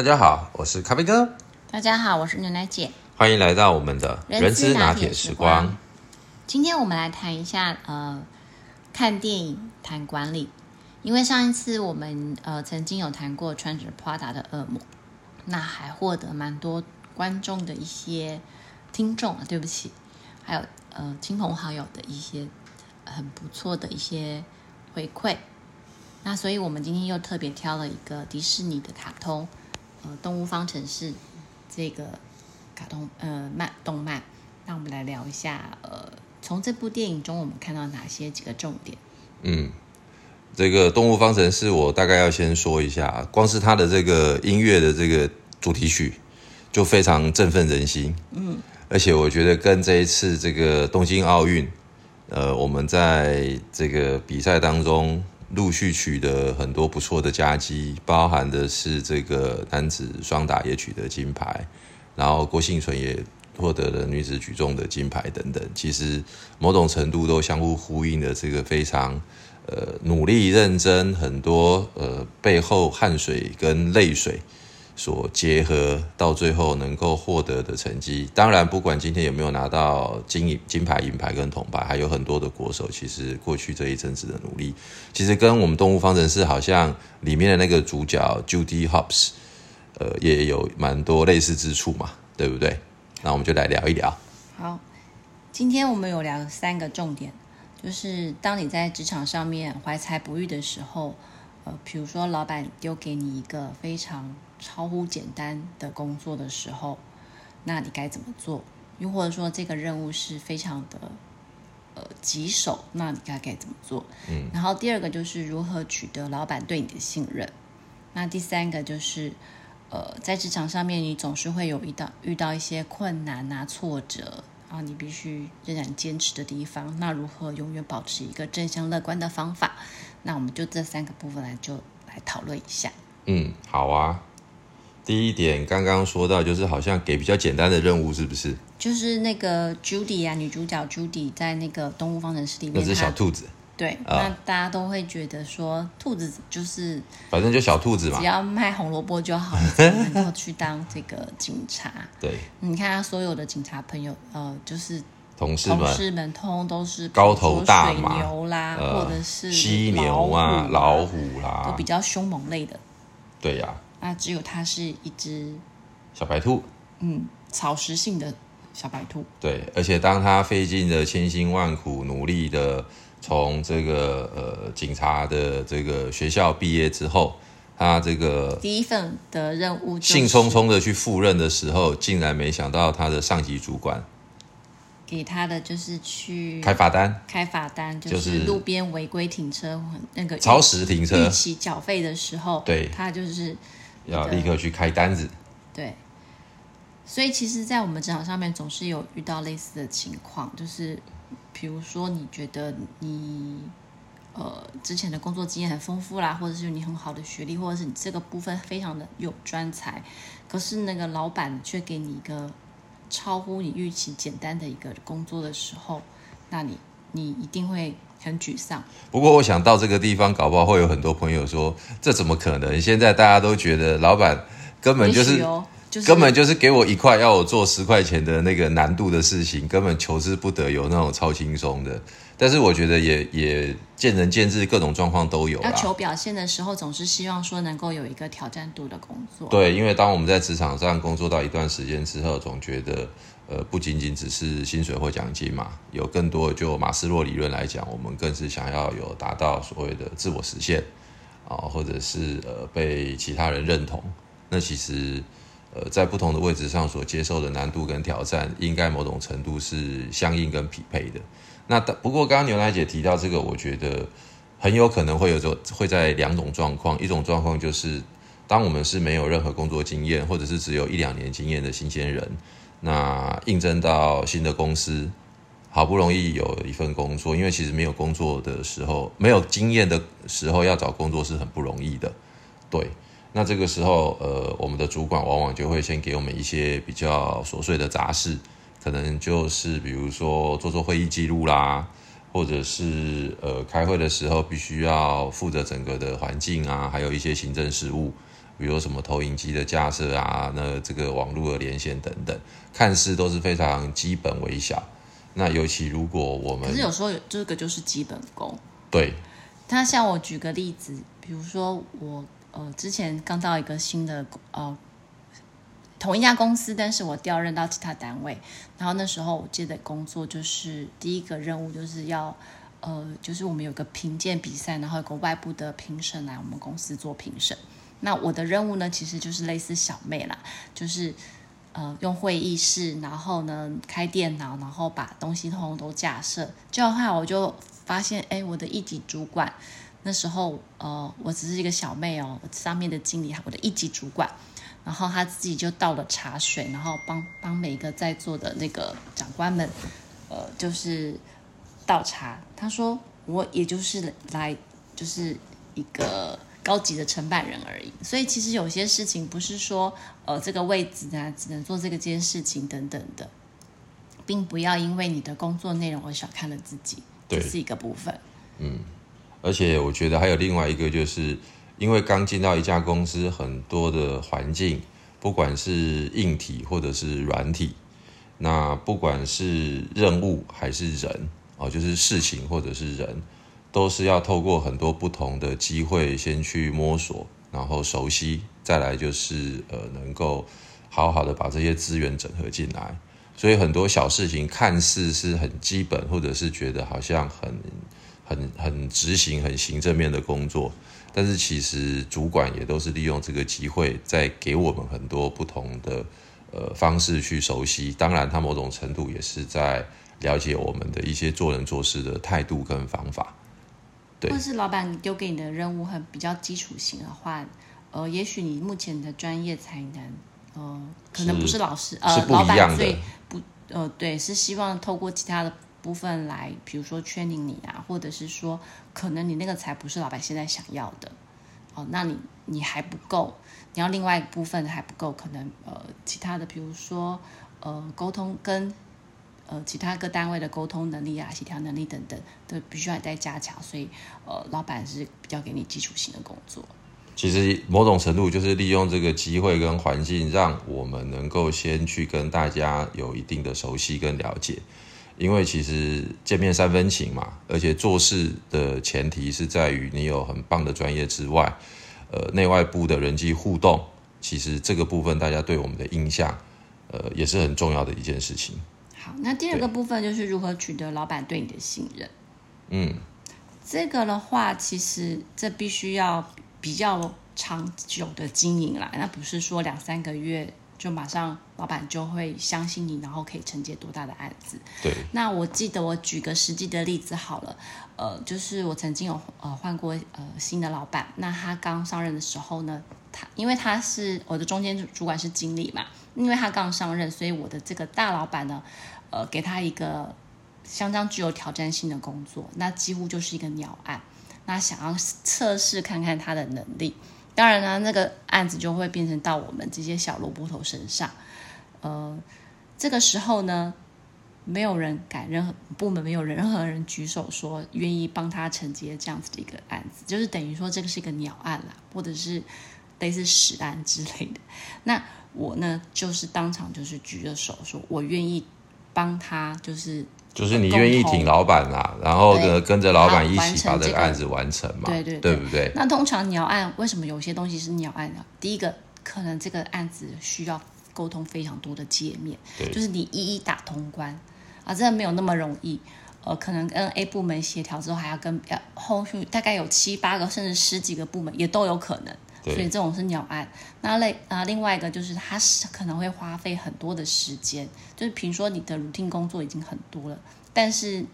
大家好，我是咖啡哥，大家好，我是牛奶姐。欢迎来到我们的人资拿铁铁时光。今天我们来谈一下呃，看电影谈管理。因为上一次我们呃曾经有谈过穿着 Prada 的恶魔，那还获得蛮多观众的一些听众啊，对不起，还有呃亲朋好友的一些很不错的一些回馈。那所以我们今天又特别挑了一个迪士尼的卡通，呃，《动物方程式》这个卡通呃漫动漫。那我们来聊一下，呃，从这部电影中我们看到哪些几个重点？嗯，这个《动物方程式》我大概要先说一下，光是它的这个音乐的这个主题曲就非常振奋人心。嗯，而且我觉得跟这一次这个东京奥运，呃，我们在这个比赛当中陆续取得很多不错的佳绩，包含的是这个男子双打也取得金牌，然后郭幸存也获得了女子举重的金牌等等，其实某种程度都相互呼应的这个非常呃努力认真，很多呃背后汗水跟泪水所结合，到最后能够获得的成绩。当然，不管今天有没有拿到金银金牌、银牌跟铜牌，还有很多的国手，其实过去这一阵子的努力，其实跟我们《动物方程式》好像里面的那个主角 Judy Hopps，呃，也有蛮多类似之处嘛，对不对？那我们就来聊一聊。好，今天我们有聊三个重点，就是当你在职场上面怀才不遇的时候，呃，比如说老板丢给你一个非常超乎简单的工作的时候，那你该怎么做？又或者说这个任务是非常的呃棘手，那你该该怎么做？嗯，然后第二个就是如何取得老板对你的信任，那第三个就是。呃，在职场上面，你总是会有遇到遇到一些困难啊、挫折啊，你必须仍然坚持的地方。那如何永远保持一个正向乐观的方法？那我们就这三个部分来就来讨论一下。嗯，好啊。第一点刚刚说到，就是好像给比较简单的任务，是不是？就是那个 Judy 啊，女主角 Judy 在那个动物方程式里面，那只小兔子，对，那大家都会觉得说，兔子就是反正就小兔子嘛只。要卖红萝卜就好，你才能够去当这个警察。对，你看他所有的警察朋友，呃，就是同事们，同事们通通都是高头大水牛啦，呃或者是犀牛啊、老虎啦都比，较凶猛类的。对呀、那只有它是一只小白兔。嗯草食性的小白兔。对，而且当他费尽了千辛万苦，努力的从这个呃警察的这个学校毕业之后，他这个第一份的任务就是兴冲冲的去赴任的时候，竟然没想到他的上级主管给他的就是去开罚单，开罚单，就就是是路边违规停车那个超时停车逾期缴费的时候，对他就是要立刻去开单子。对，所以其实，在我们职场上面，总是有遇到类似的情况，就是比如说，你觉得你呃之前的工作经验很丰富啦，或者是你很好的学历，或者是你这个部分非常的有专才，可是那个老板却给你一个超乎你预期简单的一个工作的时候，那你你一定会很沮丧。不过我想到这个地方，搞不好会有很多朋友说，这怎么可能？现在大家都觉得老板根本就是，就是根本就是给我一块，要我做十块钱的那个难度的事情，根本求之不得，有那种超轻松的。但是我觉得也也见仁见智，各种状况都有啦。要求表现的时候，总是希望说能够有一个挑战度的工作。对，因为当我们在职场上工作到一段时间之后，总觉得呃不仅仅只是薪水或奖金嘛，有更多就马斯洛理论来讲，我们更是想要有达到所谓的自我实现啊，或者是呃被其他人认同。那其实呃在不同的位置上所接受的难度跟挑战，应该某种程度是相应跟匹配的。那不过刚刚牛奶姐提到这个，我觉得很有可能会有种会在两种状况，一种状况就是当我们是没有任何工作经验，或者是只有一两年经验的新鲜人，那应征到新的公司，好不容易有一份工作，因为其实没有工作的时候，没有经验的时候，要找工作是很不容易的。对，那这个时候，呃，我们的主管往往就会先给我们一些比较琐碎的杂事，可能就是比如说做做会议记录啦，或者是呃开会的时候必须要负责整个的环境啊，还有一些行政事务，比如什么投影机的架设啊，那这个网络的连线等等，看似都是非常基本微小。那尤其如果我们可是有时候这个就是基本功。对，他像我举个例子，比如说我呃之前刚到一个新的呃同一家公司，但是我调任到其他单位，然后那时候我接的工作就是第一个任务就是要呃就是我们有个评鉴比赛，然后有个外部的评审来我们公司做评审。那我的任务呢，其实就是类似小妹啦，就是呃用会议室，然后呢开电脑，然后把东西通通都架设。这样的话，我就发现，哎，我的一级主管那时候，呃，我只是一个小妹哦，上面的经理，我的一级主管，然后他自己就倒了茶水，然后帮帮每个在座的那个长官们，呃，就是倒茶。他说，我也就是来，就是一个。高级的承办人而已，所以其实有些事情不是说，呃，这个位置啊，只能做这个件事情等等的，并不要因为你的工作内容而小看了自己，这是一个部分。嗯，而且我觉得还有另外一个，就是因为刚进到一家公司，很多的环境，不管是硬体或者是软体，那不管是任务还是人，哦，就是事情或者是人。都是要透过很多不同的机会先去摸索，然后熟悉，再来就是呃能够好好的把这些资源整合进来。所以很多小事情看似是很基本，或者是觉得好像很很很执行、很行政面的工作，但是其实主管也都是利用这个机会，在给我们很多不同的呃方式去熟悉。当然，他某种程度也是在了解我们的一些做人做事的态度跟方法。对或是老板丢给你的任务很比较基础型的话，呃，也许你目前的专业才能，呃，可能不是老师，呃，老板最不，呃，对，是希望透过其他的部分来，比如说 training 你啊，或者是说，可能你那个才不是老板现在想要的，哦，那你你还不够，你要另外一部分还不够，可能呃，其他的，比如说呃，沟通跟。呃，其他各单位的沟通能力啊、协调能力等等，都必须要再加强。所以，呃，老板是比较给你基础性的工作。其实某种程度就是利用这个机会跟环境，让我们能够先去跟大家有一定的熟悉跟了解。因为其实见面三分情嘛，而且做事的前提是在于你有很棒的专业之外，呃，内外部的人际互动，其实这个部分大家对我们的印象，呃，也是很重要的一件事情。好，那第二个部分就是如何取得老板对你的信任。嗯，这个的话，其实这必须要比较长久的经营啦，那不是说两三个月就马上老板就会相信你，然后可以承接多大的案子。对。那我记得我举个实际的例子好了，呃，就是我曾经有呃换过呃新的老板，那他刚上任的时候呢，他因为他是我的中间主管是经理嘛。因为他刚上任，所以我的这个大老板呢，呃，给他一个相当具有挑战性的工作，那几乎就是一个鸟案。那想要测试看看他的能力，当然呢，那个案子就会变成到我们这些小萝卜头身上。呃，这个时候呢，没有人敢，任何部门没有任何人举手说愿意帮他承接这样子的一个案子，就是等于说这个是一个鸟案啦，或者是类似屎案之类的。那我呢，就是当场就是举着手说，我愿意帮他，就是就是你愿意挺老板啦，然后呢跟着老板一起把这个案子完成嘛，对对对不对？那通常鸟案为什么有些东西是鸟案的？第一个，可能这个案子需要沟通非常多的界面，就是你一一打通关啊，真的没有那么容易。呃，可能跟 A 部门协调之后，还要跟后续大概有七八个甚至十几个部门也都有可能。所以这种是鸟案，那类啊，另外一个就是它是可能会花费很多的时间，就是比如说你的 routine 工作已经很多了，但是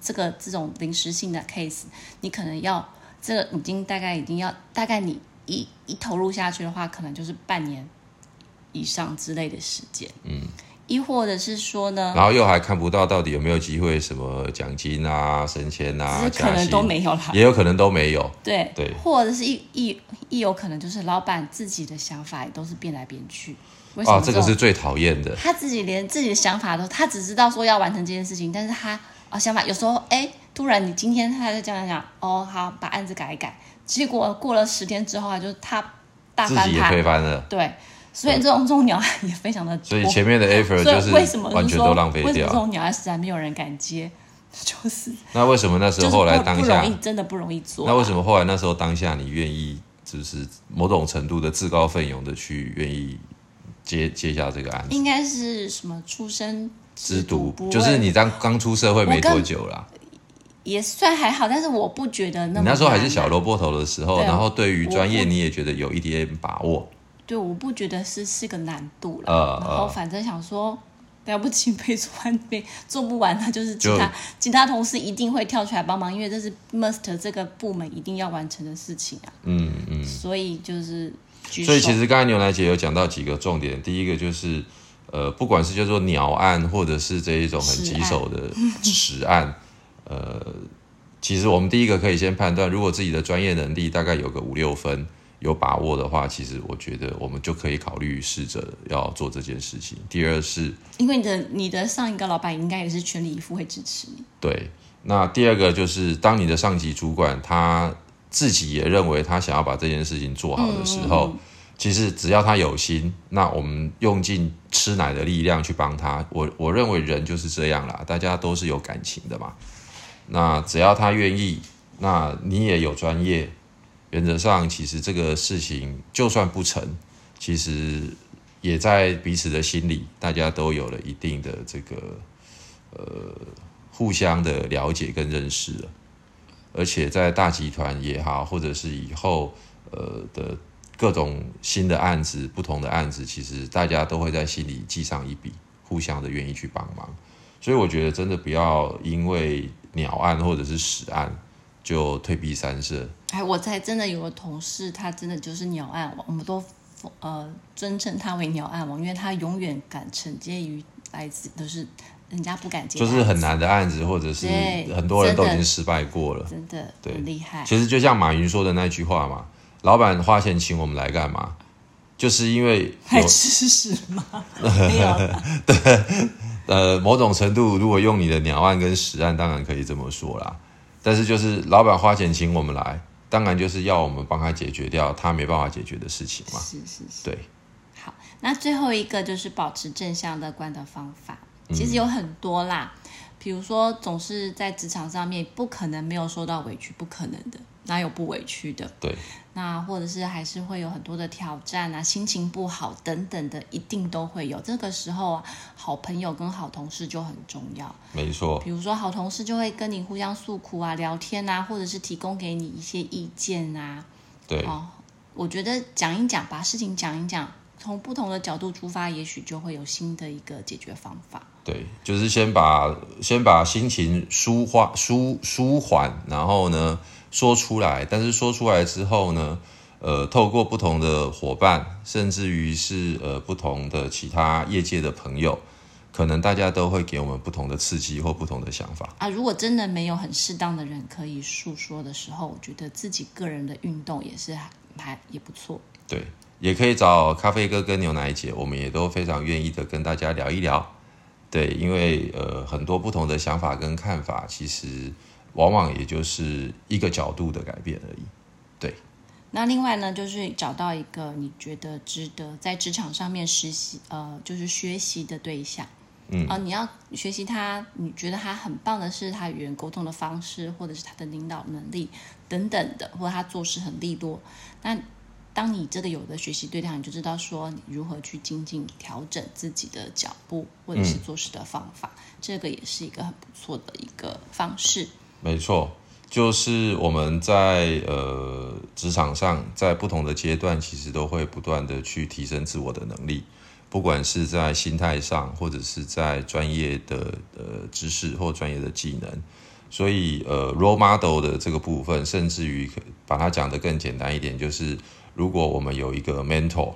这个这种临时性的 case，你可能要这个已经大概已经要大概你一一投入下去的话，可能就是半年以上之类的时间，嗯。亦或者是说呢，然后又还看不到到底有没有机会什么奖金啊、升迁啊，可能都没有啦，也有可能都没有。对对，或者是一一一有可能就是老板自己的想法也都是变来变去。哦，这个是最讨厌的。他自己连自己的想法都，他只知道说要完成这件事情，但是他啊想法有时候哎，突然你今天他就这样讲，哦好，把案子改一改，结果过了十天之后，他就他大翻自己也推。翻了，对，所以这种这种鸟案 也非常的多。所以前面的 effort 就是为什么完全都浪费掉。为什么这种鸟案实在没有人敢接？就是那为什么那时候后来不当下真的不容易做啊。那为什么后来那时候当下你愿意，就是某种程度的自告奋勇的去愿意接接下这个案子？应该是什么出生之毒就是你刚刚出社会没多久啦，也算还好，但是我不觉得那么你那时候还是小萝卜头的时候，然后对于我专业你也觉得有一点把握，对，我不觉得是是个难度了。呃然后呃反正想说，了不起没做完没做不完，那就是其他其他同事一定会跳出来帮忙，因为这是 must 这个部门一定要完成的事情啊。嗯嗯。所以就是。所以其实刚才牛奶姐有讲到几个重点，第一个就是，呃，不管是叫做鸟案，或者是这一种很棘手的实案，呃，其实我们第一个可以先判断，如果自己的专业能力大概有个五六分，有把握的话，其实我觉得我们就可以考虑试着要做这件事情。第二是，因为你的你的上一个老板应该也是全力以赴会支持你。对，那第二个就是，当你的上级主管他自己也认为他想要把这件事情做好的时候，其实只要他有心，那我们用尽吃奶的力量去帮他。我我认为人就是这样啦，大家都是有感情的嘛。那只要他愿意，那你也有专业，原则上其实这个事情就算不成，其实也在彼此的心里，大家都有了一定的这个呃互相的了解跟认识了，而且在大集团也好，或者是以后呃的各种新的案子、不同的案子，其实大家都会在心里记上一笔，互相的愿意去帮忙。所以我觉得真的不要因为鸟案或者是屎案就退避三舍。哎，我才真的有个同事，他真的就是鸟案王，我们都呃尊称他为鸟案王，因为他永远敢承接于来自都是人家不敢接，就是很，难的案子，或者是很多人都已经失败过了。真的对很厉害。其实就像马云说的那句话嘛，老板花钱请我们来干嘛？就是因为还有吃屎吗？没有，呃某种程度，如果用你的鸟案跟屎案，当然可以这么说啦。但是就是老板花钱请我们来，当然就是要我们帮他解决掉他没办法解决的事情嘛。是是是。对，好，那最后一个就是保持正向乐观的方法，其实有很多啦。比如说，总是在职场上面，不可能没有受到委屈，不可能的，哪有不委屈的？对，那或者是还是会有很多的挑战啊，心情不好等等的，一定都会有。这个时候啊，好朋友跟好同事就很重要。没错，比如说，好同事就会跟你互相诉苦啊、聊天啊，或者是提供给你一些意见啊。对，哦，我觉得讲一讲，把事情讲一讲，从不同的角度出发，也许就会有新的一个解决方法。对，就是先把先把心情舒缓舒舒缓，然后呢说出来。但是说出来之后呢，呃，透过不同的伙伴，甚至于是呃不同的其他业界的朋友，可能大家都会给我们不同的刺激或不同的想法。啊，如果真的没有很适当的人可以诉说的时候，我觉得自己个人的运动也是还还也不错。对，也可以找咖啡哥跟牛奶姐，我们也都非常愿意的跟大家聊一聊。对，因为呃很多不同的想法跟看法，其实往往也就是一个角度的改变而已。对那另外呢，就是找到一个你觉得值得在职场上面实习，呃，就是学习的对象。嗯，啊、你要学习他，你觉得他很棒的是他与人沟通的方式，或者是他的领导能力等等的，或者他做事很利落。那当你这个有的学习对象，你就知道说你如何去精进、调整自己的脚步，或者是做事的方法，这个也是一个很不错的一个方式。没错，就是我们在呃职场上，在不同的阶段，其实都会不断的去提升自我的能力，不管是在心态上，或者是在专业的呃知识或专业的技能。所以呃，role model 的这个部分，甚至于把它讲得更简单一点，就是如果我们有一个 mentor，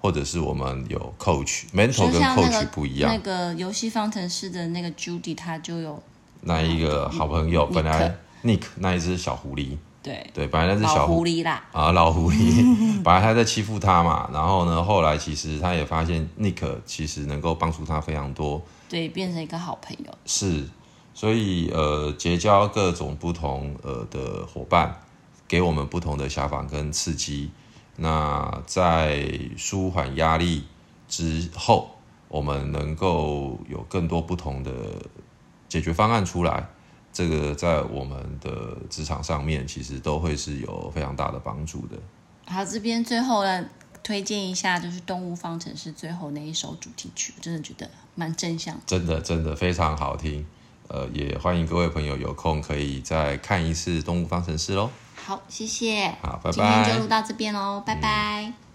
或者是我们有 coach，mentor 跟 coach 不一样。那。个游戏方程式的那个 Judy，他就有那一个好朋友，本来 Nick 那一只小狐狸，对。对，本来那只小狐狐狸啦，啊，老狐狸，本来他在欺负他嘛，然后呢，后来其实他也发现 Nick 其实能够帮助他非常多，对，变成一个好朋友。是，所以呃，结交各种不同呃的伙伴，给我们不同的想法跟刺激，那在舒缓压力之后，我们能够有更多不同的解决方案出来。这个在我们的职场上面，其实都会是有非常大的帮助的。好，这边最后呢，推荐一下，就是《动物方程式》最后那一首主题曲，真的觉得蛮正向，真的真的非常好听。呃，也欢迎各位朋友有空可以再看一次《动物方程式》喽。好，谢谢。好，拜拜。今天就录到这边喽，拜拜。